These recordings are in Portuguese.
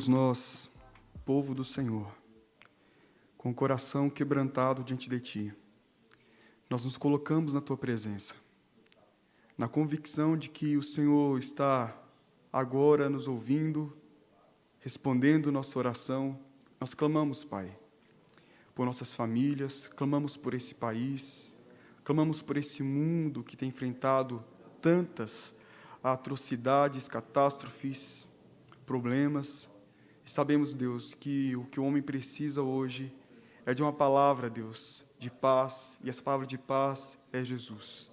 Deus, nós, povo do Senhor, com o coração quebrantado diante de Ti, nós nos colocamos na Tua presença, na convicção de que o Senhor está agora nos ouvindo, respondendo nossa oração. Nós clamamos, Pai, por nossas famílias, clamamos por esse país, clamamos por esse mundo que tem enfrentado tantas atrocidades, catástrofes, problemas. Sabemos, Deus, que o que o homem precisa hoje é de uma palavra, Deus, de paz, e essa palavra de paz é Jesus.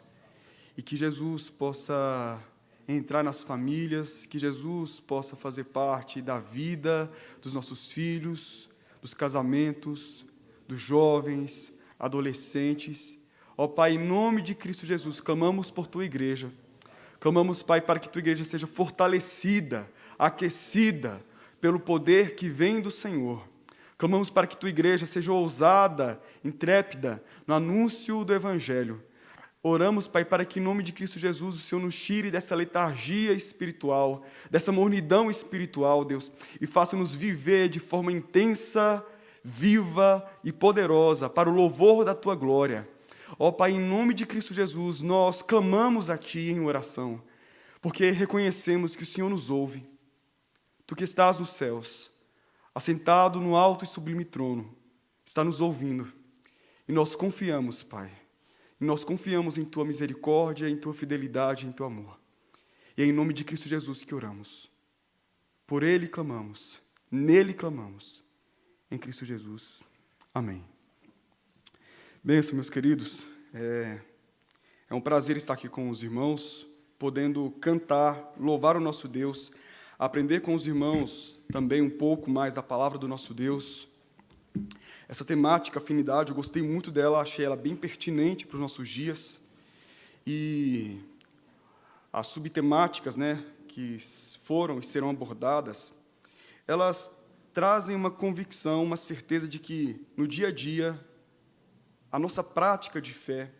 E que Jesus possa entrar nas famílias, que Jesus possa fazer parte da vida dos nossos filhos, dos casamentos, dos jovens, adolescentes. Ó Pai, em nome de Cristo Jesus, clamamos por tua igreja. Clamamos, Pai, para que tua igreja seja fortalecida, aquecida pelo poder que vem do Senhor. Clamamos para que tua igreja seja ousada, intrépida no anúncio do Evangelho. Oramos, Pai, para que em nome de Cristo Jesus o Senhor nos tire dessa letargia espiritual, dessa mornidão espiritual, Deus, e faça-nos viver de forma intensa, viva e poderosa para o louvor da tua glória. Ó Pai, em nome de Cristo Jesus, nós clamamos a Ti em oração, porque reconhecemos que o Senhor nos ouve Tu que estás nos céus, assentado no alto e sublime trono, está nos ouvindo. E nós confiamos, Pai. E nós confiamos em tua misericórdia, em tua fidelidade, em teu amor. E é em nome de Cristo Jesus que oramos. Por ele clamamos, nele clamamos. Em Cristo Jesus. Amém. Benção, meus queridos. É, é um prazer estar aqui com os irmãos, podendo cantar, louvar o nosso Deus aprender com os irmãos também um pouco mais da palavra do nosso Deus. Essa temática, afinidade, eu gostei muito dela, achei ela bem pertinente para os nossos dias. E as subtemáticas né, que foram e serão abordadas, elas trazem uma convicção, uma certeza de que, no dia a dia, a nossa prática de fé,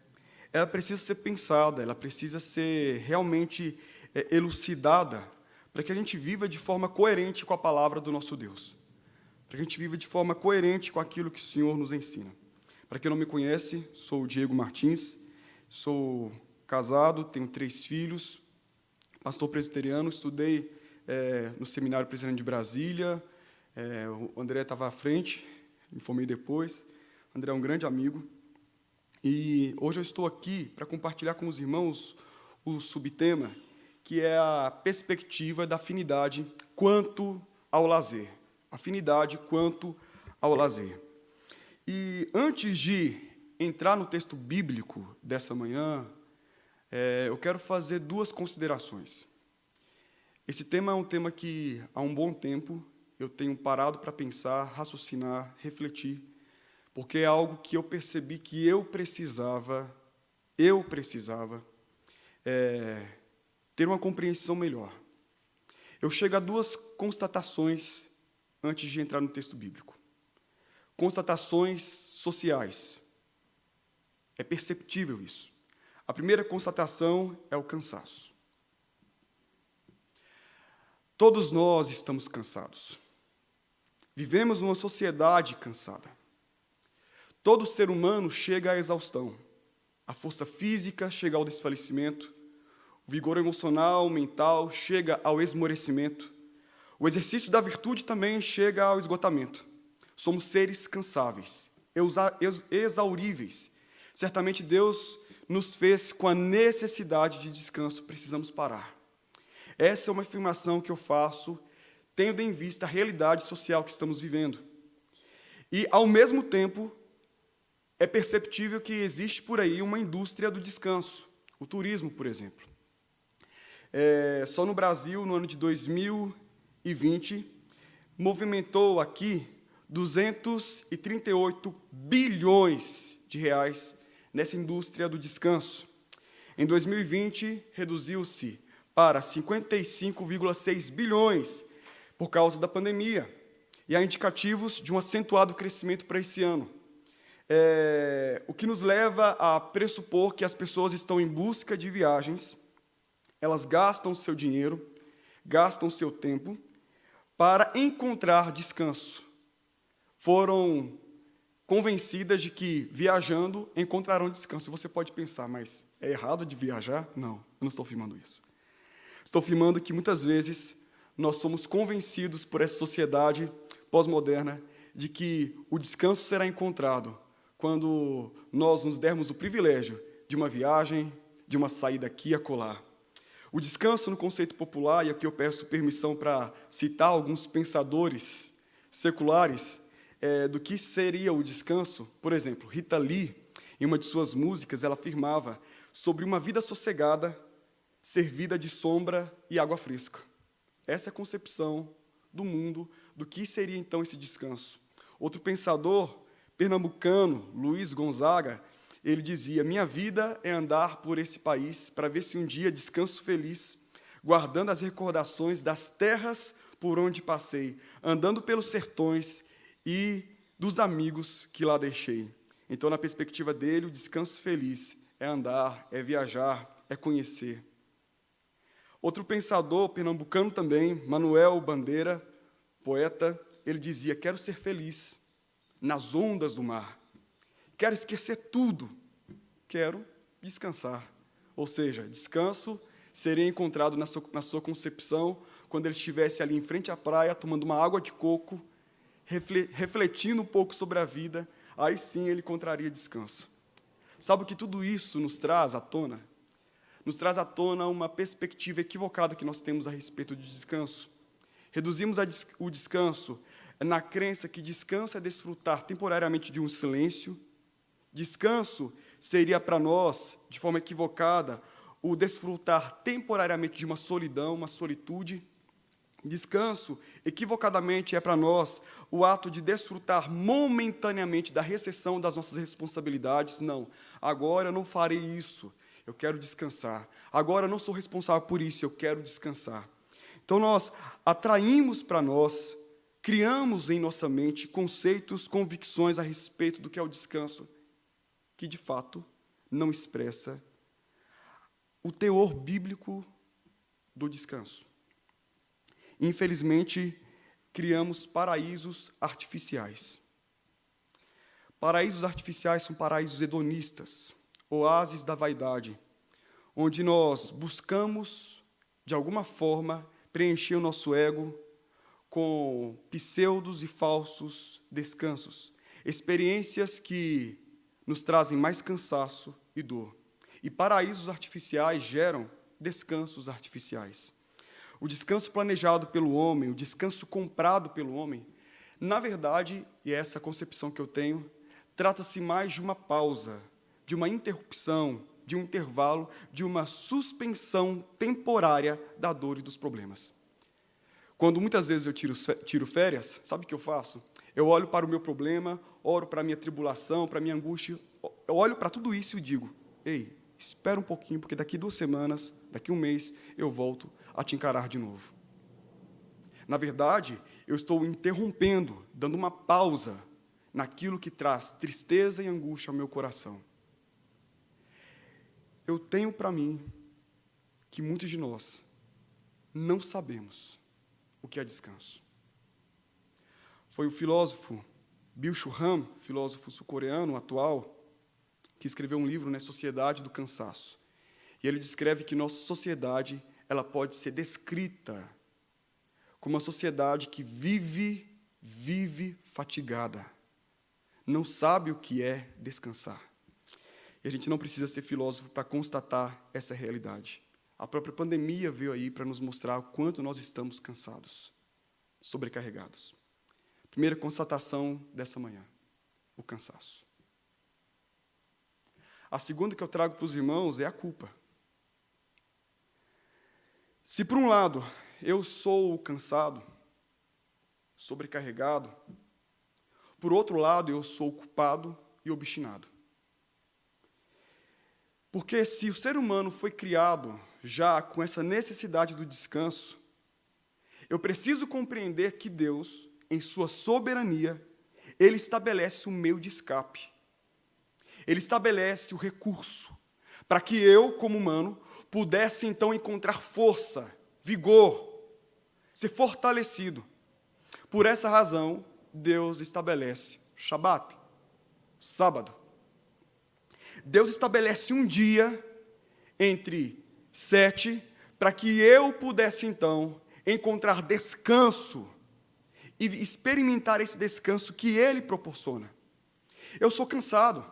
ela precisa ser pensada, ela precisa ser realmente é, elucidada para que a gente viva de forma coerente com a palavra do nosso Deus, para que a gente viva de forma coerente com aquilo que o Senhor nos ensina. Para quem não me conhece, sou o Diego Martins, sou casado, tenho três filhos, pastor presbiteriano, estudei é, no Seminário Presbiteriano de Brasília, é, o André estava à frente, me formei depois, o André é um grande amigo, e hoje eu estou aqui para compartilhar com os irmãos o subtema que é a perspectiva da afinidade quanto ao lazer. Afinidade quanto ao lazer. E antes de entrar no texto bíblico dessa manhã, é, eu quero fazer duas considerações. Esse tema é um tema que, há um bom tempo, eu tenho parado para pensar, raciocinar, refletir, porque é algo que eu percebi que eu precisava, eu precisava, é, ter uma compreensão melhor. Eu chego a duas constatações antes de entrar no texto bíblico. Constatações sociais. É perceptível isso. A primeira constatação é o cansaço. Todos nós estamos cansados. Vivemos numa sociedade cansada. Todo ser humano chega à exaustão. A força física chega ao desfalecimento, o vigor emocional, mental, chega ao esmorecimento. O exercício da virtude também chega ao esgotamento. Somos seres cansáveis, exauríveis. Certamente Deus nos fez com a necessidade de descanso, precisamos parar. Essa é uma afirmação que eu faço tendo em vista a realidade social que estamos vivendo. E, ao mesmo tempo, é perceptível que existe por aí uma indústria do descanso, o turismo, por exemplo. É, só no Brasil, no ano de 2020, movimentou aqui 238 bilhões de reais nessa indústria do descanso. Em 2020, reduziu-se para 55,6 bilhões por causa da pandemia, e há indicativos de um acentuado crescimento para esse ano. É, o que nos leva a pressupor que as pessoas estão em busca de viagens elas gastam seu dinheiro, gastam seu tempo, para encontrar descanso. Foram convencidas de que viajando encontrarão descanso. Você pode pensar, mas é errado de viajar? Não, eu não estou afirmando isso. Estou afirmando que muitas vezes nós somos convencidos por essa sociedade pós-moderna de que o descanso será encontrado quando nós nos dermos o privilégio de uma viagem, de uma saída aqui e acolá. O descanso, no conceito popular, e aqui eu peço permissão para citar alguns pensadores seculares é, do que seria o descanso. Por exemplo, Rita Lee, em uma de suas músicas, ela afirmava sobre uma vida sossegada, servida de sombra e água fresca. Essa é a concepção do mundo do que seria então esse descanso. Outro pensador pernambucano, Luiz Gonzaga, ele dizia: Minha vida é andar por esse país para ver se um dia descanso feliz, guardando as recordações das terras por onde passei, andando pelos sertões e dos amigos que lá deixei. Então, na perspectiva dele, o descanso feliz é andar, é viajar, é conhecer. Outro pensador pernambucano também, Manuel Bandeira, poeta, ele dizia: Quero ser feliz nas ondas do mar. Quero esquecer tudo. Quero descansar. Ou seja, descanso seria encontrado na sua, na sua concepção quando ele estivesse ali em frente à praia, tomando uma água de coco, refletindo um pouco sobre a vida, aí sim ele encontraria descanso. Sabe o que tudo isso nos traz à tona? Nos traz à tona uma perspectiva equivocada que nós temos a respeito de descanso. Reduzimos o descanso na crença que descanso é desfrutar temporariamente de um silêncio, Descanso seria para nós, de forma equivocada, o desfrutar temporariamente de uma solidão, uma solitude. Descanso, equivocadamente, é para nós o ato de desfrutar momentaneamente da recessão das nossas responsabilidades. Não, agora eu não farei isso, eu quero descansar. Agora eu não sou responsável por isso, eu quero descansar. Então nós atraímos para nós, criamos em nossa mente conceitos, convicções a respeito do que é o descanso que de fato não expressa o teor bíblico do descanso. Infelizmente, criamos paraísos artificiais. Paraísos artificiais são paraísos hedonistas, oásis da vaidade, onde nós buscamos, de alguma forma, preencher o nosso ego com pseudos e falsos descansos, experiências que nos trazem mais cansaço e dor. E paraísos artificiais geram descansos artificiais. O descanso planejado pelo homem, o descanso comprado pelo homem, na verdade, e é essa concepção que eu tenho, trata-se mais de uma pausa, de uma interrupção, de um intervalo, de uma suspensão temporária da dor e dos problemas. Quando muitas vezes eu tiro, tiro férias, sabe o que eu faço? Eu olho para o meu problema, oro para a minha tribulação, para a minha angústia, eu olho para tudo isso e digo: ei, espera um pouquinho, porque daqui duas semanas, daqui um mês, eu volto a te encarar de novo. Na verdade, eu estou interrompendo, dando uma pausa naquilo que traz tristeza e angústia ao meu coração. Eu tenho para mim que muitos de nós não sabemos o que é descanso. Foi o filósofo Bill Churram, filósofo sul-coreano atual, que escreveu um livro, né, Sociedade do Cansaço. E ele descreve que nossa sociedade ela pode ser descrita como uma sociedade que vive, vive fatigada, não sabe o que é descansar. E a gente não precisa ser filósofo para constatar essa realidade. A própria pandemia veio aí para nos mostrar o quanto nós estamos cansados, sobrecarregados. Primeira constatação dessa manhã: o cansaço. A segunda que eu trago para os irmãos é a culpa. Se, por um lado, eu sou cansado, sobrecarregado, por outro lado, eu sou culpado e obstinado. Porque se o ser humano foi criado já com essa necessidade do descanso, eu preciso compreender que Deus em sua soberania, ele estabelece um meio de escape. Ele estabelece o recurso para que eu, como humano, pudesse então encontrar força, vigor, ser fortalecido Por essa razão, Deus estabelece Shabat, sábado. Deus estabelece um dia entre sete, para que eu pudesse então encontrar descanso e experimentar esse descanso que Ele proporciona. Eu sou cansado,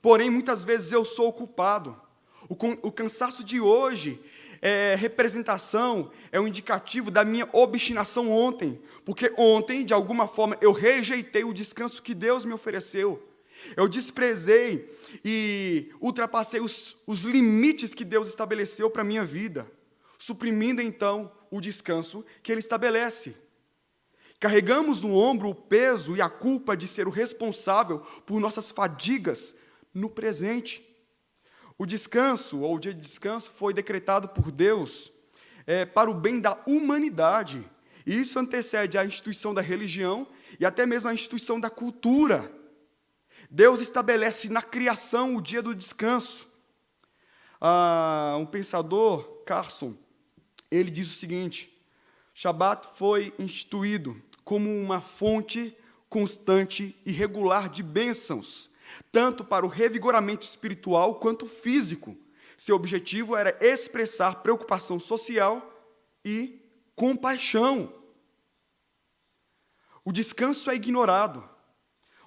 porém muitas vezes eu sou ocupado. O, o cansaço de hoje é representação, é um indicativo da minha obstinação ontem, porque ontem, de alguma forma, eu rejeitei o descanso que Deus me ofereceu. Eu desprezei e ultrapassei os, os limites que Deus estabeleceu para a minha vida, suprimindo então o descanso que Ele estabelece. Carregamos no ombro o peso e a culpa de ser o responsável por nossas fadigas no presente. O descanso, ou o dia de descanso, foi decretado por Deus é, para o bem da humanidade. E isso antecede a instituição da religião e até mesmo a instituição da cultura. Deus estabelece na criação o dia do descanso. Ah, um pensador, Carson, ele diz o seguinte: Shabat foi instituído como uma fonte constante e regular de bênçãos, tanto para o revigoramento espiritual quanto físico. Seu objetivo era expressar preocupação social e compaixão. O descanso é ignorado.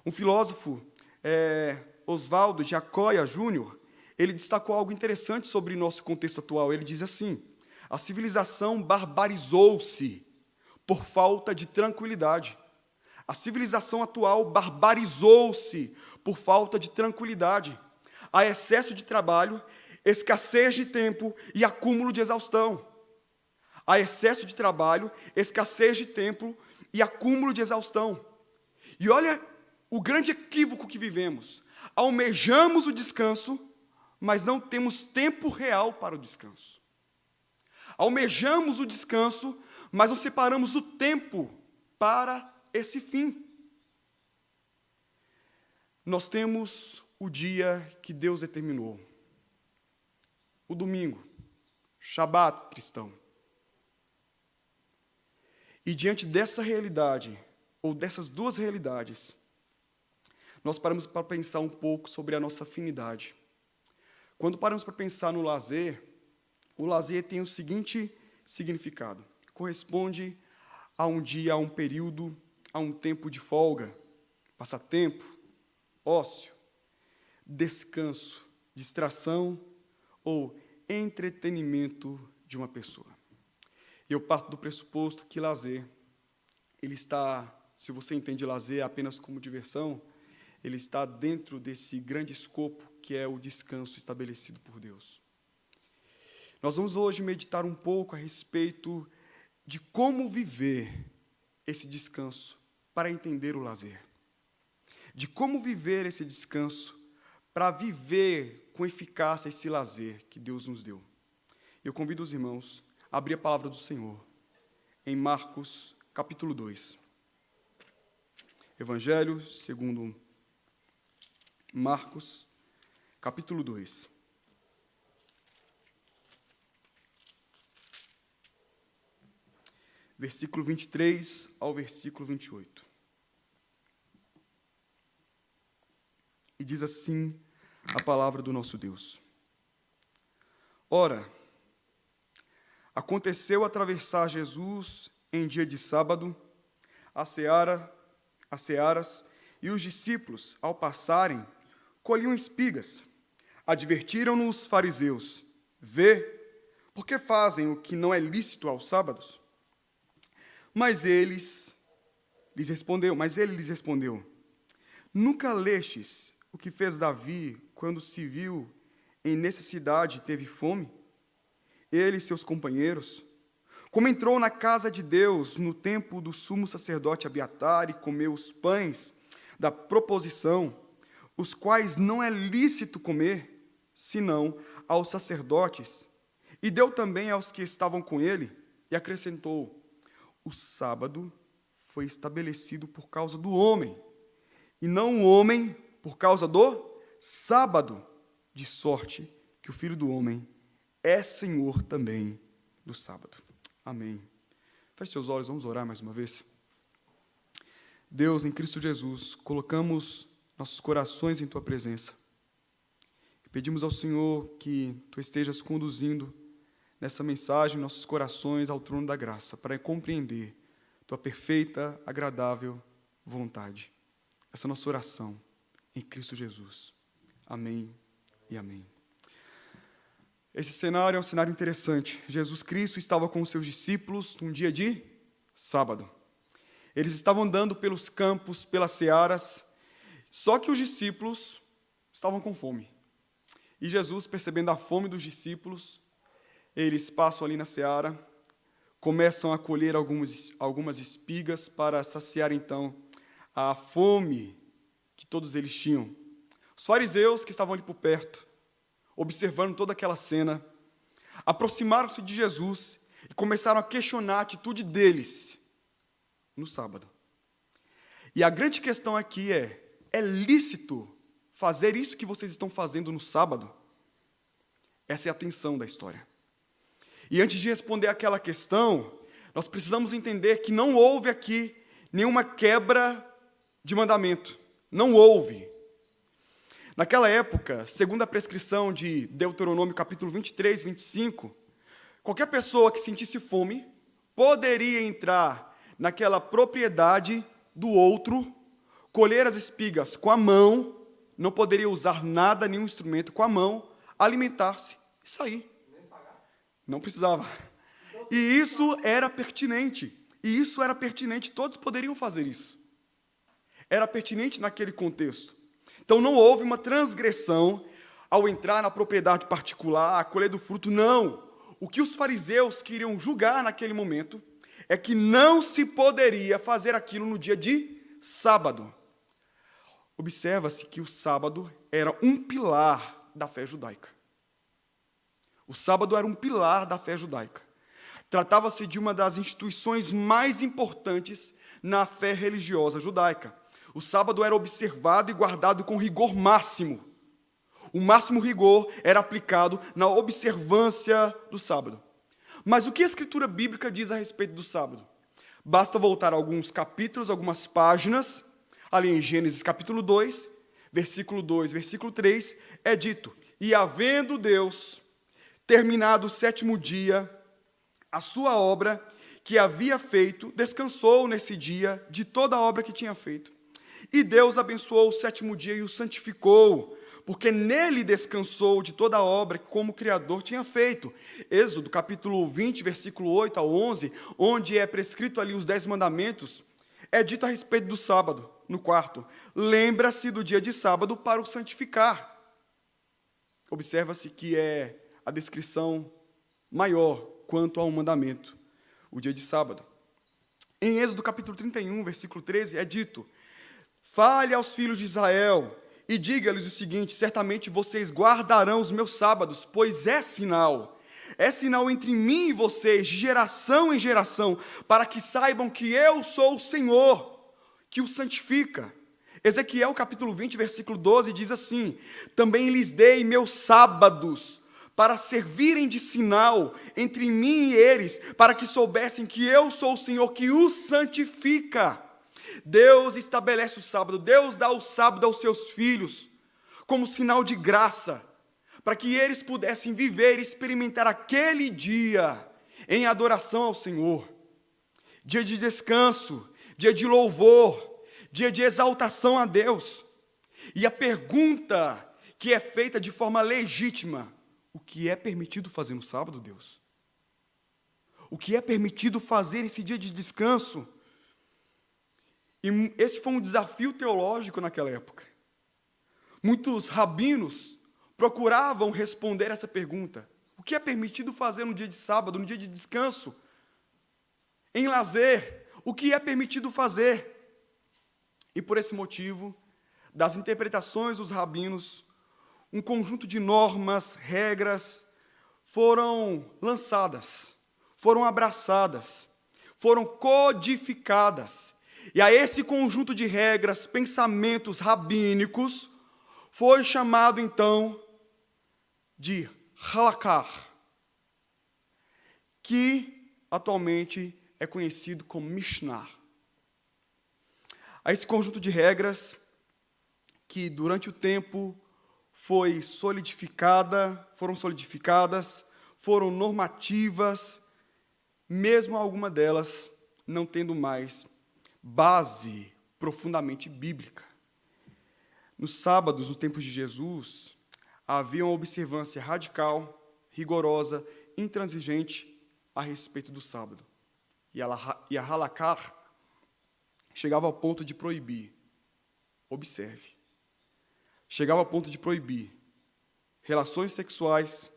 Um filósofo é, Oswaldo Jacóia Júnior, ele destacou algo interessante sobre nosso contexto atual. Ele diz assim: a civilização barbarizou-se por falta de tranquilidade. A civilização atual barbarizou-se por falta de tranquilidade. Há excesso de trabalho, escassez de tempo e acúmulo de exaustão. Há excesso de trabalho, escassez de tempo e acúmulo de exaustão. E olha o grande equívoco que vivemos. Almejamos o descanso, mas não temos tempo real para o descanso. Almejamos o descanso, mas não separamos o tempo para esse fim. Nós temos o dia que Deus determinou, o domingo, Shabat cristão. E diante dessa realidade, ou dessas duas realidades, nós paramos para pensar um pouco sobre a nossa afinidade. Quando paramos para pensar no lazer, o lazer tem o seguinte significado: corresponde a um dia, a um período, a um tempo de folga, passatempo, ócio, descanso, distração ou entretenimento de uma pessoa. Eu parto do pressuposto que lazer, ele está, se você entende lazer apenas como diversão, ele está dentro desse grande escopo que é o descanso estabelecido por Deus. Nós vamos hoje meditar um pouco a respeito de como viver esse descanso para entender o lazer. De como viver esse descanso para viver com eficácia esse lazer que Deus nos deu. Eu convido os irmãos a abrir a palavra do Senhor em Marcos, capítulo 2. Evangelho segundo Marcos, capítulo 2. Versículo 23 ao versículo 28. E diz assim a palavra do nosso Deus. Ora, aconteceu atravessar Jesus em dia de sábado a seara, as searas, e os discípulos, ao passarem, colhiam espigas. Advertiram-no os fariseus: Vê, por que fazem o que não é lícito aos sábados? Mas eles lhes respondeu, mas ele lhes respondeu: Nunca lestes o que fez Davi quando se viu em necessidade e teve fome? Ele e seus companheiros, como entrou na casa de Deus no tempo do sumo sacerdote Abiatar e comeu os pães da proposição, os quais não é lícito comer, senão aos sacerdotes, e deu também aos que estavam com ele, e acrescentou: O sábado foi estabelecido por causa do homem, e não o homem por causa do sábado, de sorte que o filho do homem é senhor também do sábado. Amém. Feche seus olhos, vamos orar mais uma vez. Deus, em Cristo Jesus, colocamos nossos corações em tua presença. E pedimos ao Senhor que tu estejas conduzindo nessa mensagem nossos corações ao trono da graça, para compreender tua perfeita, agradável vontade. Essa é a nossa oração em Cristo Jesus. Amém e amém. Esse cenário é um cenário interessante. Jesus Cristo estava com os seus discípulos num dia de sábado. Eles estavam andando pelos campos, pelas searas, só que os discípulos estavam com fome. E Jesus, percebendo a fome dos discípulos, eles passam ali na seara, começam a colher algumas, algumas espigas para saciar então a fome que todos eles tinham. Os fariseus que estavam ali por perto, observando toda aquela cena, aproximaram-se de Jesus e começaram a questionar a atitude deles no sábado. E a grande questão aqui é: é lícito fazer isso que vocês estão fazendo no sábado? Essa é a tensão da história. E antes de responder aquela questão, nós precisamos entender que não houve aqui nenhuma quebra de mandamento. Não houve. Naquela época, segundo a prescrição de Deuteronômio capítulo 23, 25, qualquer pessoa que sentisse fome poderia entrar naquela propriedade do outro, colher as espigas com a mão, não poderia usar nada, nenhum instrumento com a mão, alimentar-se e sair. Não precisava. E isso era pertinente. E isso era pertinente, todos poderiam fazer isso. Era pertinente naquele contexto. Então não houve uma transgressão ao entrar na propriedade particular, a colher do fruto, não. O que os fariseus queriam julgar naquele momento é que não se poderia fazer aquilo no dia de sábado. Observa-se que o sábado era um pilar da fé judaica. O sábado era um pilar da fé judaica. Tratava-se de uma das instituições mais importantes na fé religiosa judaica. O sábado era observado e guardado com rigor máximo. O máximo rigor era aplicado na observância do sábado. Mas o que a escritura bíblica diz a respeito do sábado? Basta voltar alguns capítulos, algumas páginas, ali em Gênesis capítulo 2, versículo 2, versículo 3, é dito: E havendo Deus terminado o sétimo dia, a sua obra que havia feito, descansou nesse dia de toda a obra que tinha feito. E Deus abençoou o sétimo dia e o santificou, porque nele descansou de toda a obra que como Criador tinha feito. Êxodo capítulo 20, versículo 8 ao 11, onde é prescrito ali os dez mandamentos, é dito a respeito do sábado, no quarto. Lembra-se do dia de sábado para o santificar. Observa-se que é a descrição maior quanto ao mandamento, o dia de sábado. Em Êxodo capítulo 31, versículo 13, é dito: Fale aos filhos de Israel e diga-lhes o seguinte: certamente vocês guardarão os meus sábados, pois é sinal. É sinal entre mim e vocês, de geração em geração, para que saibam que eu sou o Senhor, que o santifica. Ezequiel capítulo 20, versículo 12 diz assim: Também lhes dei meus sábados, para servirem de sinal entre mim e eles, para que soubessem que eu sou o Senhor que os santifica. Deus estabelece o sábado, Deus dá o sábado aos seus filhos, como sinal de graça, para que eles pudessem viver e experimentar aquele dia em adoração ao Senhor. Dia de descanso, dia de louvor, dia de exaltação a Deus. E a pergunta que é feita de forma legítima: o que é permitido fazer no sábado, Deus? O que é permitido fazer nesse dia de descanso? E esse foi um desafio teológico naquela época. Muitos rabinos procuravam responder essa pergunta: o que é permitido fazer no dia de sábado, no dia de descanso? Em lazer, o que é permitido fazer? E por esse motivo, das interpretações dos rabinos, um conjunto de normas, regras foram lançadas, foram abraçadas, foram codificadas e a esse conjunto de regras, pensamentos rabínicos, foi chamado então de halakar, que atualmente é conhecido como Mishnah. a esse conjunto de regras que durante o tempo foi solidificada, foram solidificadas, foram normativas, mesmo alguma delas não tendo mais base profundamente bíblica. Nos sábados, no tempo de Jesus, havia uma observância radical, rigorosa, intransigente a respeito do sábado. E a Halakar chegava ao ponto de proibir. Observe. Chegava ao ponto de proibir relações sexuais,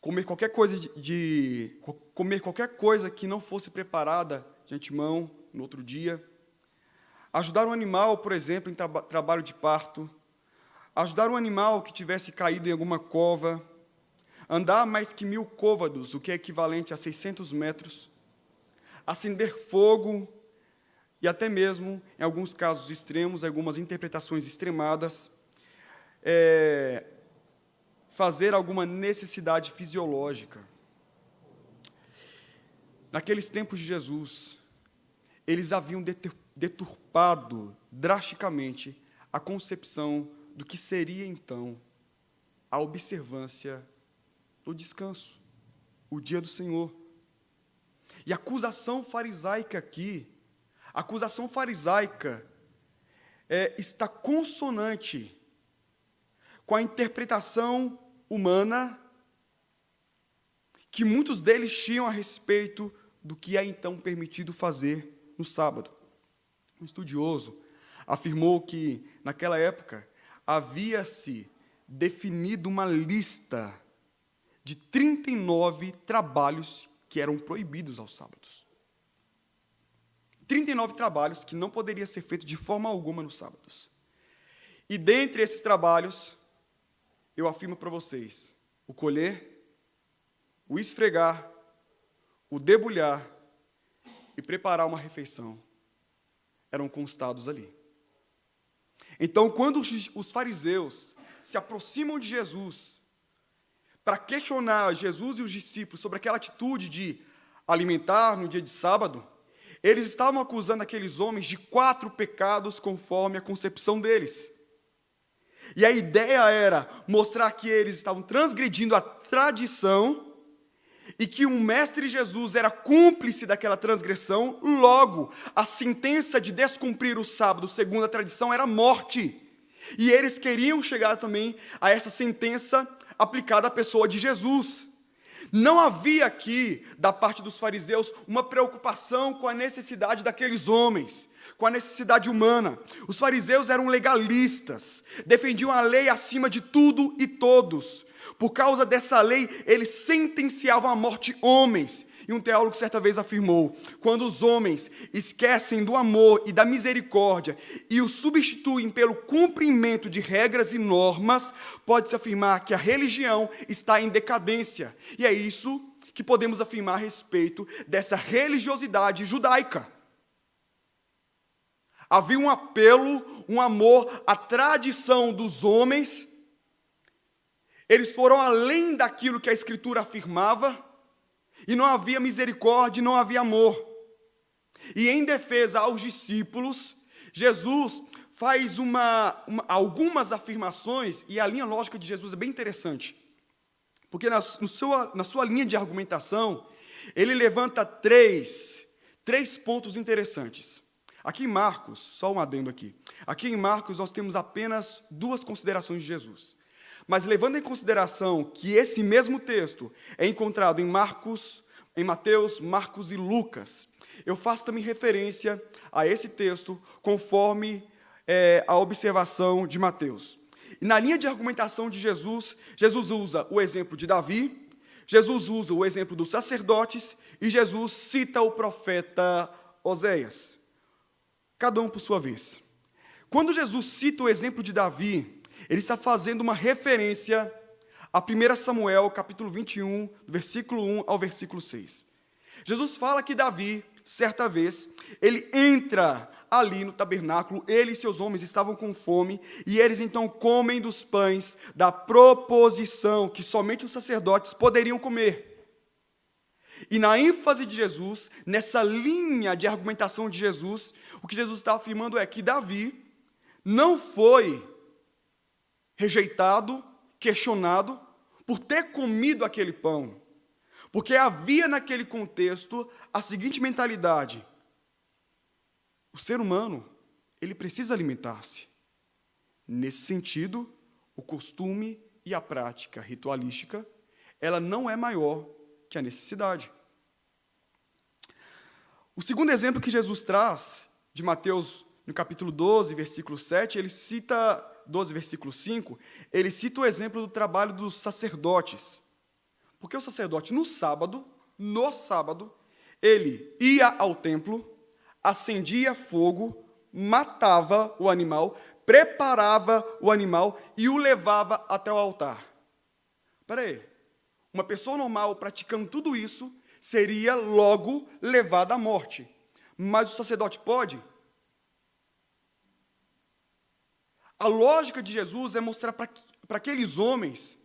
comer qualquer coisa de, de, comer qualquer coisa que não fosse preparada de antemão no outro dia, ajudar um animal, por exemplo, em tra trabalho de parto, ajudar um animal que tivesse caído em alguma cova, andar mais que mil côvados, o que é equivalente a 600 metros, acender fogo e até mesmo, em alguns casos extremos, algumas interpretações extremadas, é, fazer alguma necessidade fisiológica. Naqueles tempos de Jesus, eles haviam deturpado drasticamente a concepção do que seria então a observância do descanso, o dia do Senhor. E a acusação farisaica aqui a acusação farisaica é, está consonante com a interpretação humana que muitos deles tinham a respeito do que é então permitido fazer no sábado. Um estudioso afirmou que, naquela época, havia-se definido uma lista de 39 trabalhos que eram proibidos aos sábados. 39 trabalhos que não poderia ser feito de forma alguma nos sábados. E dentre esses trabalhos, eu afirmo para vocês: o colher, o esfregar, o debulhar e preparar uma refeição eram constados ali. Então, quando os fariseus se aproximam de Jesus para questionar Jesus e os discípulos sobre aquela atitude de alimentar no dia de sábado, eles estavam acusando aqueles homens de quatro pecados conforme a concepção deles. E a ideia era mostrar que eles estavam transgredindo a tradição e que o mestre Jesus era cúmplice daquela transgressão, logo, a sentença de descumprir o sábado, segundo a tradição, era morte. E eles queriam chegar também a essa sentença aplicada à pessoa de Jesus. Não havia aqui, da parte dos fariseus, uma preocupação com a necessidade daqueles homens, com a necessidade humana. Os fariseus eram legalistas, defendiam a lei acima de tudo e todos. Por causa dessa lei, eles sentenciavam à morte homens. E um teólogo certa vez afirmou: quando os homens esquecem do amor e da misericórdia e o substituem pelo cumprimento de regras e normas, pode-se afirmar que a religião está em decadência. E é isso que podemos afirmar a respeito dessa religiosidade judaica. Havia um apelo, um amor à tradição dos homens. Eles foram além daquilo que a Escritura afirmava e não havia misericórdia, não havia amor. E em defesa aos discípulos, Jesus faz uma, uma, algumas afirmações, e a linha lógica de Jesus é bem interessante. Porque na, sua, na sua linha de argumentação, ele levanta três, três pontos interessantes. Aqui em Marcos, só um adendo aqui. Aqui em Marcos nós temos apenas duas considerações de Jesus. Mas levando em consideração que esse mesmo texto é encontrado em Marcos, em Mateus, Marcos e Lucas, eu faço também referência a esse texto conforme é, a observação de Mateus. E na linha de argumentação de Jesus, Jesus usa o exemplo de Davi, Jesus usa o exemplo dos sacerdotes e Jesus cita o profeta Oséias. Cada um por sua vez. Quando Jesus cita o exemplo de Davi, ele está fazendo uma referência a 1 Samuel, capítulo 21, do versículo 1 ao versículo 6. Jesus fala que Davi, certa vez, ele entra ali no tabernáculo, ele e seus homens estavam com fome, e eles então comem dos pães da proposição que somente os sacerdotes poderiam comer. E na ênfase de Jesus, nessa linha de argumentação de Jesus, o que Jesus está afirmando é que Davi não foi rejeitado, questionado por ter comido aquele pão. Porque havia naquele contexto a seguinte mentalidade: o ser humano, ele precisa alimentar-se. Nesse sentido, o costume e a prática ritualística, ela não é maior que a necessidade. O segundo exemplo que Jesus traz, de Mateus, no capítulo 12, versículo 7, ele cita, 12, versículo 5, ele cita o exemplo do trabalho dos sacerdotes. Porque o sacerdote, no sábado, no sábado, ele ia ao templo, acendia fogo, matava o animal, preparava o animal e o levava até o altar. Espera aí. Uma pessoa normal praticando tudo isso seria logo levada à morte. Mas o sacerdote pode? A lógica de Jesus é mostrar para aqueles homens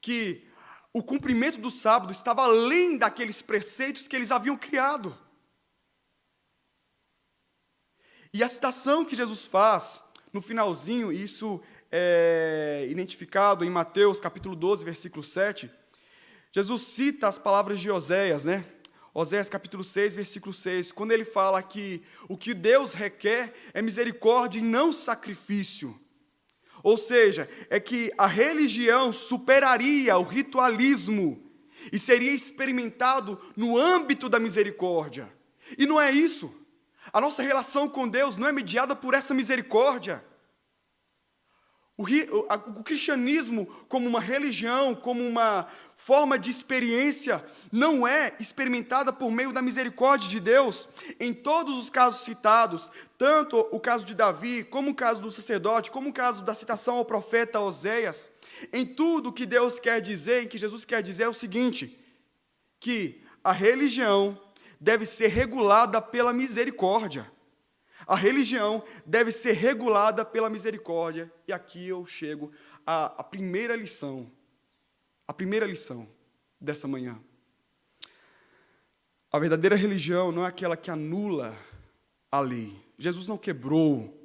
que o cumprimento do sábado estava além daqueles preceitos que eles haviam criado. E a citação que Jesus faz no finalzinho, isso é identificado em Mateus capítulo 12, versículo 7, Jesus cita as palavras de Oséias, né? Oséias capítulo 6, versículo 6, quando ele fala que o que Deus requer é misericórdia e não sacrifício. Ou seja, é que a religião superaria o ritualismo e seria experimentado no âmbito da misericórdia. E não é isso. A nossa relação com Deus não é mediada por essa misericórdia. O, o, cristianismo, como uma religião, como uma forma de experiência, não é experimentada por meio da misericórdia de Deus. Em todos os casos citados, tanto o caso de Davi, como o caso do sacerdote, como o caso da citação ao profeta Oséias, em tudo que Deus quer dizer, em que Jesus quer dizer, é o seguinte: que a religião deve ser regulada pela misericórdia. A religião deve ser regulada pela misericórdia. E aqui eu chego à, à primeira lição. A primeira lição dessa manhã. A verdadeira religião não é aquela que anula a lei. Jesus não quebrou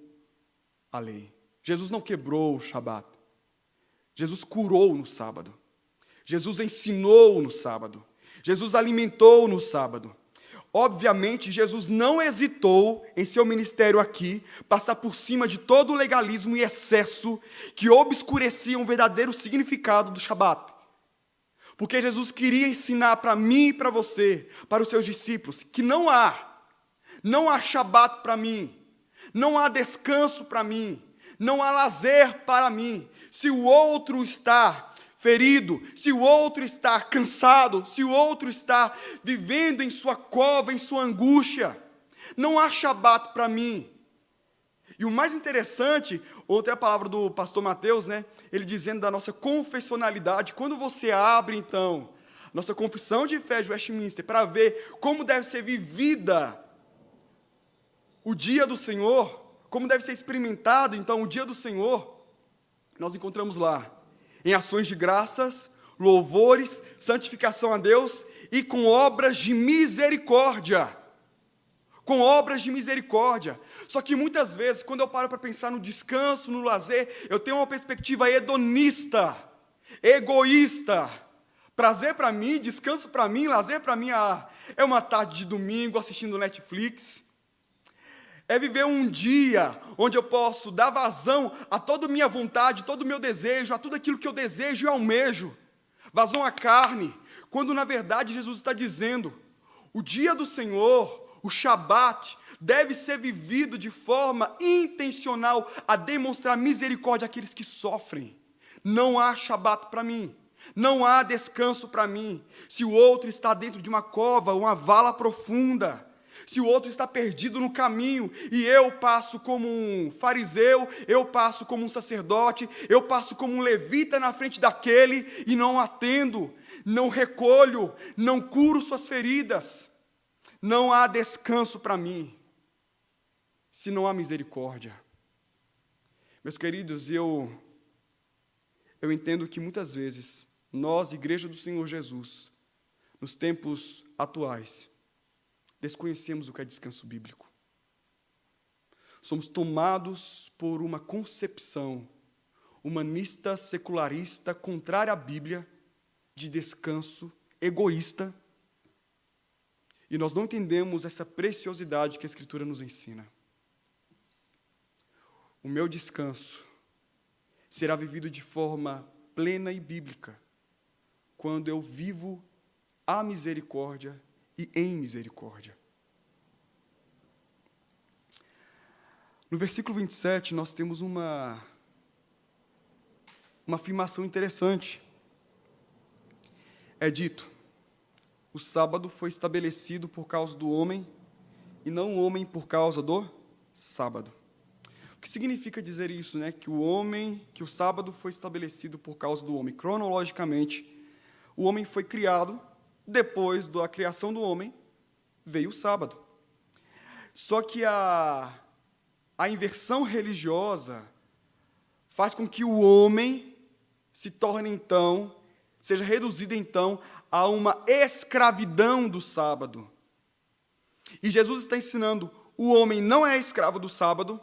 a lei. Jesus não quebrou o Shabat. Jesus curou no sábado. Jesus ensinou no sábado. Jesus alimentou no sábado. Obviamente, Jesus não hesitou em seu ministério aqui passar por cima de todo o legalismo e excesso que obscureciam o verdadeiro significado do Shabat. Porque Jesus queria ensinar para mim e para você, para os seus discípulos, que não há, não há Shabat para mim, não há descanso para mim, não há lazer para mim, se o outro está ferido, se o outro está cansado, se o outro está vivendo em sua cova, em sua angústia. Não há shabat para mim. E o mais interessante, outra é a palavra do pastor Mateus, né? Ele dizendo da nossa confessionalidade. Quando você abre, então, nossa confissão de fé de Westminster para ver como deve ser vivida o dia do Senhor, como deve ser experimentado, então, o dia do Senhor, nós encontramos lá em ações de graças, louvores, santificação a Deus e com obras de misericórdia. Com obras de misericórdia. Só que muitas vezes, quando eu paro para pensar no descanso, no lazer, eu tenho uma perspectiva hedonista, egoísta. Prazer para mim, descanso para mim, lazer para mim ah, é uma tarde de domingo assistindo Netflix é viver um dia onde eu posso dar vazão a toda a minha vontade, todo o meu desejo, a tudo aquilo que eu desejo e almejo. Vazão à carne, quando na verdade Jesus está dizendo: o dia do Senhor, o Shabat, deve ser vivido de forma intencional a demonstrar misericórdia àqueles que sofrem. Não há Shabat para mim. Não há descanso para mim. Se o outro está dentro de uma cova, uma vala profunda, se o outro está perdido no caminho e eu passo como um fariseu, eu passo como um sacerdote, eu passo como um levita na frente daquele e não atendo, não recolho, não curo suas feridas, não há descanso para mim, se não há misericórdia. Meus queridos, eu, eu entendo que muitas vezes nós, Igreja do Senhor Jesus, nos tempos atuais, desconhecemos o que é descanso bíblico. Somos tomados por uma concepção humanista, secularista, contrária à Bíblia, de descanso egoísta. E nós não entendemos essa preciosidade que a Escritura nos ensina. O meu descanso será vivido de forma plena e bíblica quando eu vivo a misericórdia e em misericórdia. No versículo 27, nós temos uma, uma afirmação interessante. É dito: o sábado foi estabelecido por causa do homem e não o homem por causa do sábado. O que significa dizer isso, né? Que o homem, que o sábado foi estabelecido por causa do homem. Cronologicamente, o homem foi criado depois da criação do homem, veio o sábado. Só que a a inversão religiosa faz com que o homem se torne então, seja reduzido então a uma escravidão do sábado. E Jesus está ensinando: o homem não é escravo do sábado,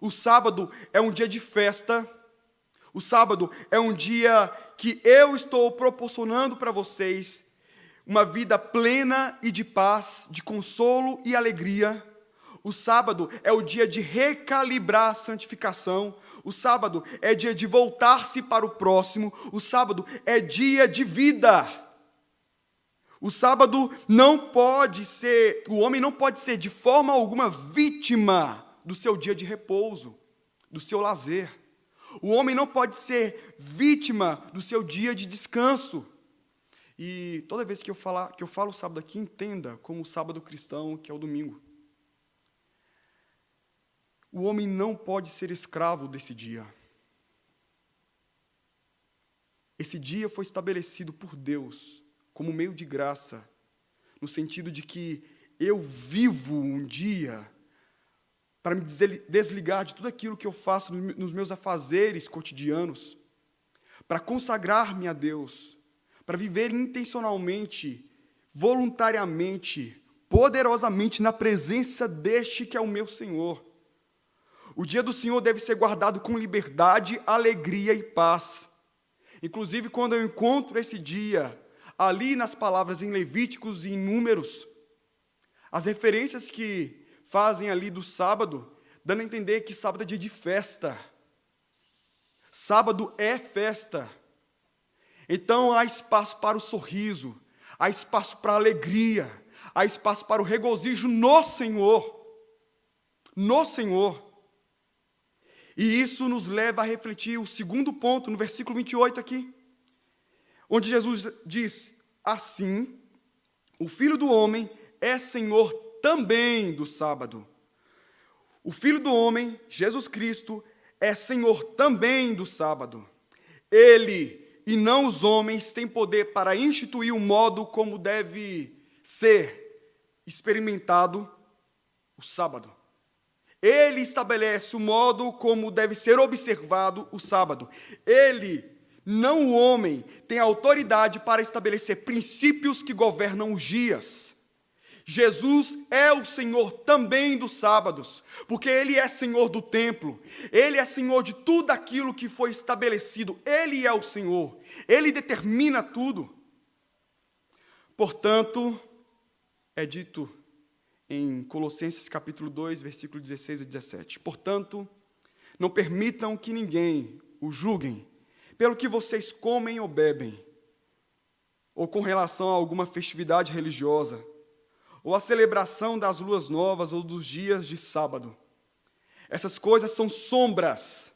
o sábado é um dia de festa, o sábado é um dia que eu estou proporcionando para vocês uma vida plena e de paz, de consolo e alegria. O sábado é o dia de recalibrar a santificação. O sábado é dia de voltar-se para o próximo. O sábado é dia de vida. O sábado não pode ser, o homem não pode ser de forma alguma vítima do seu dia de repouso, do seu lazer. O homem não pode ser vítima do seu dia de descanso. E toda vez que eu falar, que eu falo sábado aqui, entenda como o sábado cristão, que é o domingo. O homem não pode ser escravo desse dia. Esse dia foi estabelecido por Deus como meio de graça, no sentido de que eu vivo um dia para me desligar de tudo aquilo que eu faço nos meus afazeres cotidianos, para consagrar-me a Deus, para viver intencionalmente, voluntariamente, poderosamente na presença deste que é o meu Senhor. O dia do Senhor deve ser guardado com liberdade, alegria e paz. Inclusive, quando eu encontro esse dia, ali nas palavras em Levíticos e em Números, as referências que fazem ali do sábado, dando a entender que sábado é dia de festa. Sábado é festa. Então há espaço para o sorriso, há espaço para a alegria, há espaço para o regozijo no Senhor. No Senhor. E isso nos leva a refletir o segundo ponto, no versículo 28 aqui, onde Jesus diz: Assim, o Filho do Homem é Senhor também do sábado. O Filho do Homem, Jesus Cristo, é Senhor também do sábado. Ele e não os homens têm poder para instituir o modo como deve ser experimentado o sábado. Ele estabelece o modo como deve ser observado o sábado. Ele, não o homem, tem autoridade para estabelecer princípios que governam os dias. Jesus é o Senhor também dos sábados, porque Ele é Senhor do templo, Ele é Senhor de tudo aquilo que foi estabelecido, Ele é o Senhor, Ele determina tudo. Portanto, é dito em Colossenses capítulo 2, versículo 16 a 17. Portanto, não permitam que ninguém o julguem pelo que vocês comem ou bebem, ou com relação a alguma festividade religiosa, ou a celebração das luas novas ou dos dias de sábado. Essas coisas são sombras,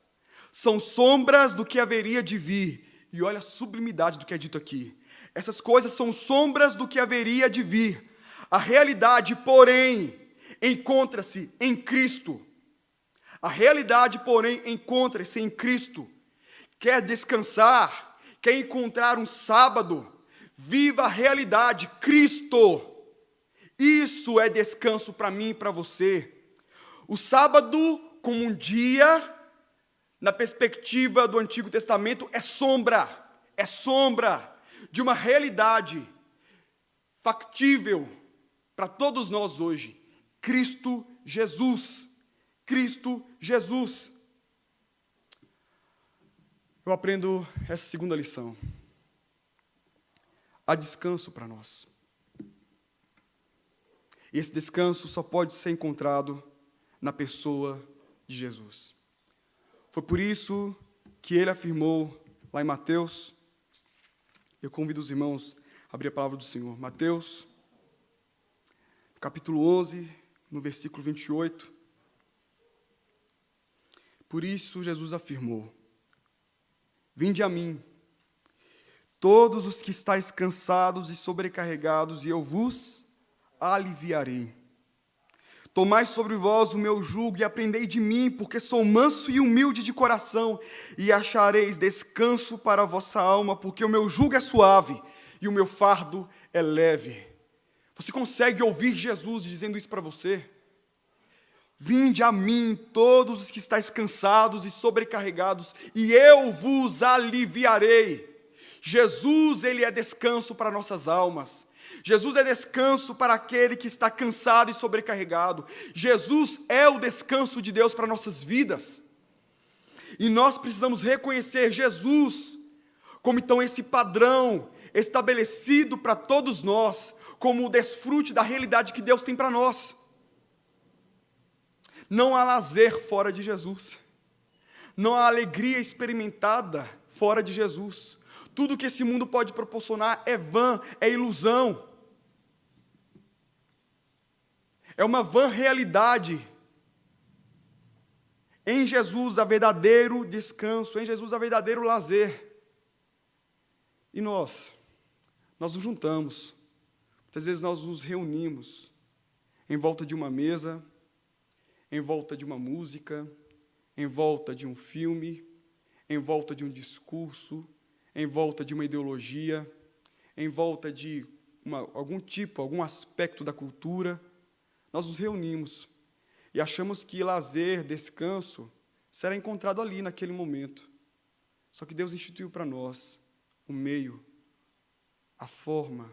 são sombras do que haveria de vir. E olha a sublimidade do que é dito aqui. Essas coisas são sombras do que haveria de vir a realidade, porém, encontra-se em Cristo. A realidade, porém, encontra-se em Cristo. Quer descansar, quer encontrar um sábado, viva a realidade, Cristo. Isso é descanso para mim e para você. O sábado, como um dia, na perspectiva do Antigo Testamento, é sombra, é sombra de uma realidade factível para todos nós hoje: Cristo Jesus. Cristo Jesus. Eu aprendo essa segunda lição. Há descanso para nós. Esse descanso só pode ser encontrado na pessoa de Jesus. Foi por isso que ele afirmou lá em Mateus, eu convido os irmãos a abrir a palavra do Senhor. Mateus, capítulo 11, no versículo 28. Por isso Jesus afirmou: Vinde a mim, todos os que estáis cansados e sobrecarregados, e eu vos aliviarei. Tomai sobre vós o meu jugo e aprendei de mim, porque sou manso e humilde de coração, e achareis descanso para a vossa alma, porque o meu jugo é suave e o meu fardo é leve. Você consegue ouvir Jesus dizendo isso para você? Vinde a mim, todos os que estáis cansados e sobrecarregados, e eu vos aliviarei. Jesus, ele é descanso para nossas almas. Jesus é descanso para aquele que está cansado e sobrecarregado. Jesus é o descanso de Deus para nossas vidas. E nós precisamos reconhecer Jesus como então esse padrão estabelecido para todos nós, como o desfrute da realidade que Deus tem para nós. Não há lazer fora de Jesus. Não há alegria experimentada fora de Jesus. Tudo que esse mundo pode proporcionar é vã, é ilusão. É uma vã realidade. Em Jesus há verdadeiro descanso, em Jesus há verdadeiro lazer. E nós, nós nos juntamos, muitas vezes nós nos reunimos em volta de uma mesa, em volta de uma música, em volta de um filme, em volta de um discurso, em volta de uma ideologia, em volta de uma, algum tipo, algum aspecto da cultura nós nos reunimos e achamos que lazer, descanso, será encontrado ali naquele momento. Só que Deus instituiu para nós o meio, a forma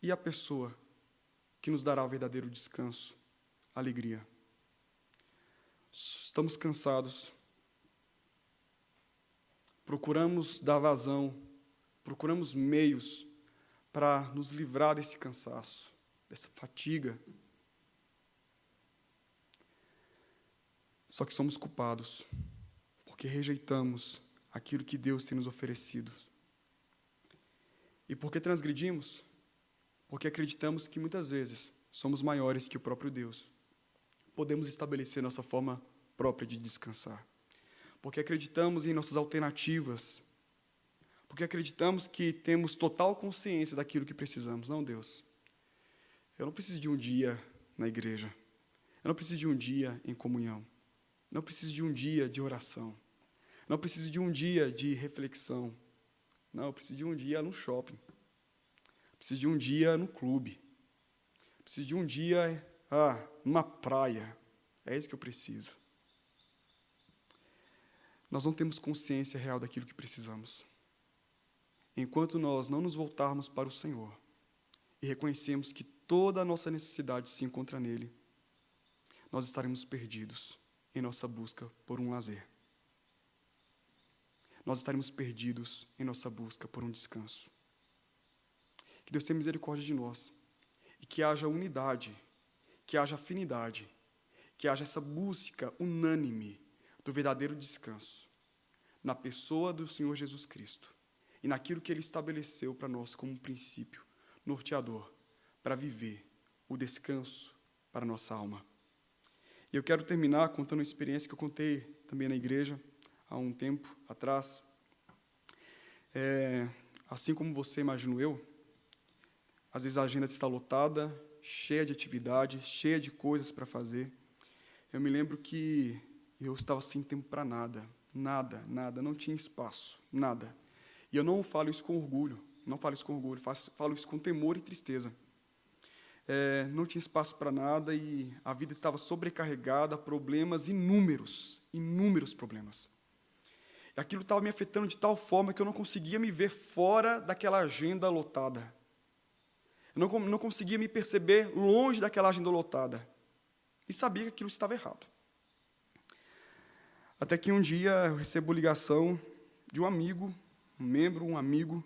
e a pessoa que nos dará o verdadeiro descanso, alegria. Estamos cansados, procuramos dar vazão, procuramos meios para nos livrar desse cansaço, dessa fatiga, Só que somos culpados, porque rejeitamos aquilo que Deus tem nos oferecido. E por que transgredimos? Porque acreditamos que muitas vezes somos maiores que o próprio Deus. Podemos estabelecer nossa forma própria de descansar. Porque acreditamos em nossas alternativas. Porque acreditamos que temos total consciência daquilo que precisamos. Não, Deus. Eu não preciso de um dia na igreja. Eu não preciso de um dia em comunhão. Não preciso de um dia de oração. Não preciso de um dia de reflexão. Não, eu preciso de um dia no shopping. Preciso de um dia no clube. Preciso de um dia ah, numa praia. É isso que eu preciso. Nós não temos consciência real daquilo que precisamos. Enquanto nós não nos voltarmos para o Senhor e reconhecemos que toda a nossa necessidade se encontra nele, nós estaremos perdidos em nossa busca por um lazer. Nós estaremos perdidos em nossa busca por um descanso. Que Deus tenha misericórdia de nós e que haja unidade, que haja afinidade, que haja essa busca unânime do verdadeiro descanso na pessoa do Senhor Jesus Cristo e naquilo que Ele estabeleceu para nós como princípio norteador para viver o descanso para a nossa alma. E eu quero terminar contando uma experiência que eu contei também na igreja há um tempo atrás. É, assim como você, imagino eu, às vezes a agenda está lotada, cheia de atividades, cheia de coisas para fazer. Eu me lembro que eu estava sem tempo para nada, nada, nada, não tinha espaço, nada. E eu não falo isso com orgulho, não falo isso com orgulho, falo isso com temor e tristeza é, não tinha espaço para nada e a vida estava sobrecarregada, problemas inúmeros, inúmeros problemas. E aquilo estava me afetando de tal forma que eu não conseguia me ver fora daquela agenda lotada. Eu não, não conseguia me perceber longe daquela agenda lotada. E sabia que aquilo estava errado. Até que um dia eu recebo ligação de um amigo, um membro, um amigo,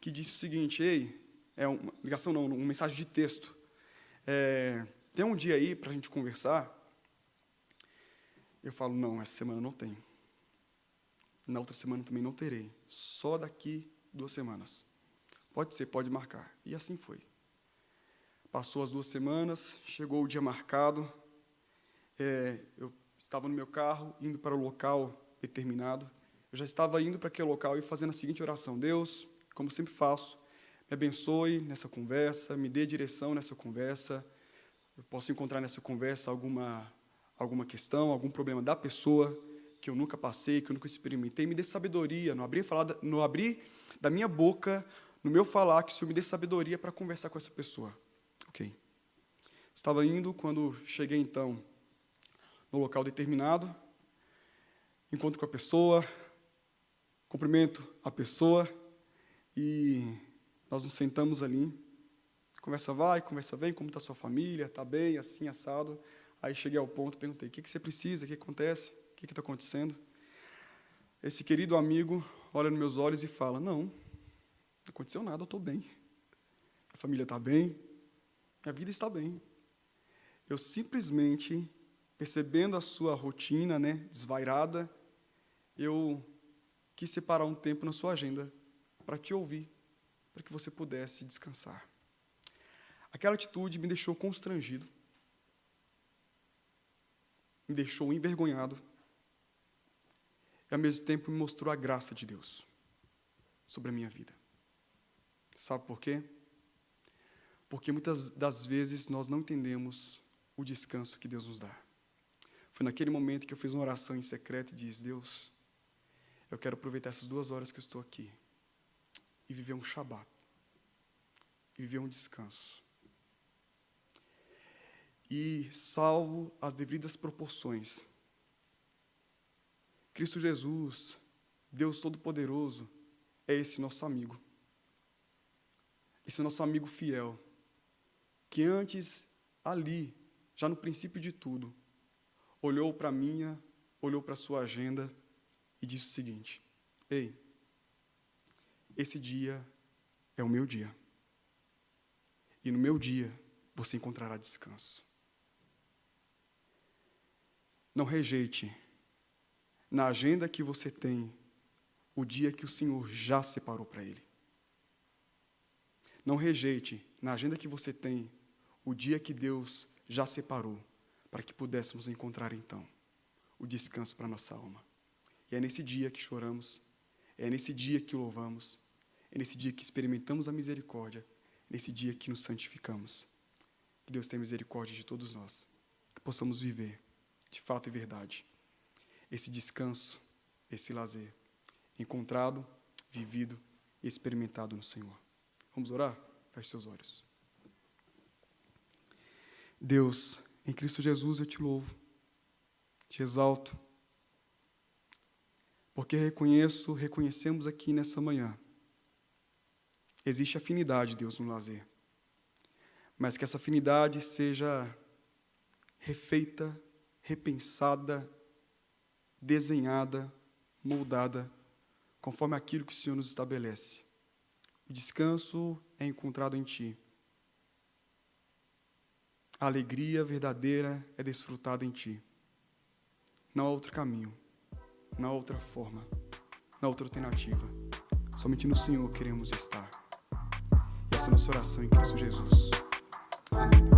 que disse o seguinte: Ei, é uma ligação não, uma mensagem de texto. É, tem um dia aí para a gente conversar? Eu falo: Não, essa semana não tem. Na outra semana também não terei. Só daqui duas semanas. Pode ser, pode marcar. E assim foi. Passou as duas semanas, chegou o dia marcado. É, eu estava no meu carro, indo para o local determinado. Eu já estava indo para aquele local e fazendo a seguinte oração: Deus, como sempre faço, me abençoe nessa conversa, me dê direção nessa conversa. Eu posso encontrar nessa conversa alguma alguma questão, algum problema da pessoa que eu nunca passei, que eu nunca experimentei. Me dê sabedoria, não abrir, falar, não abrir da minha boca, no meu falar, que o Senhor me dê sabedoria para conversar com essa pessoa. Ok. Estava indo quando cheguei então no local determinado, encontro com a pessoa, cumprimento a pessoa e nós nos sentamos ali. Conversa vai, conversa vem, como está sua família, está bem, assim, assado. Aí cheguei ao ponto, perguntei, o que, que você precisa, o que acontece, o que está acontecendo? Esse querido amigo olha nos meus olhos e fala, não, não aconteceu nada, eu estou bem. A família está bem, minha vida está bem. Eu simplesmente percebendo a sua rotina, né, desvairada, eu quis separar um tempo na sua agenda para te ouvir, para que você pudesse descansar. Aquela atitude me deixou constrangido, me deixou envergonhado, e ao mesmo tempo me mostrou a graça de Deus sobre a minha vida. Sabe por quê? Porque muitas das vezes nós não entendemos o descanso que Deus nos dá. Foi naquele momento que eu fiz uma oração em secreto e disse: Deus, eu quero aproveitar essas duas horas que eu estou aqui e viver um Shabat, viver um descanso. E salvo as devidas proporções. Cristo Jesus, Deus Todo-Poderoso, é esse nosso amigo. Esse nosso amigo fiel, que antes, ali, já no princípio de tudo, olhou para a minha, olhou para a sua agenda e disse o seguinte: Ei, esse dia é o meu dia. E no meu dia você encontrará descanso. Não rejeite na agenda que você tem o dia que o Senhor já separou para Ele. Não rejeite na agenda que você tem o dia que Deus já separou para que pudéssemos encontrar então o descanso para nossa alma. E é nesse dia que choramos, é nesse dia que louvamos, é nesse dia que experimentamos a misericórdia, é nesse dia que nos santificamos. Que Deus tenha misericórdia de todos nós, que possamos viver, de fato e verdade, esse descanso, esse lazer, encontrado, vivido e experimentado no Senhor. Vamos orar? Feche seus olhos. Deus, em Cristo Jesus eu te louvo, te exalto, porque reconheço, reconhecemos aqui nessa manhã, existe afinidade, Deus, no lazer, mas que essa afinidade seja refeita, repensada, desenhada, moldada, conforme aquilo que o Senhor nos estabelece. O descanso é encontrado em Ti. A alegria verdadeira é desfrutada em Ti. Não há outro caminho, não há outra forma, não há outra alternativa. Somente no Senhor queremos estar. E essa é a nossa oração em Cristo Jesus. Amém.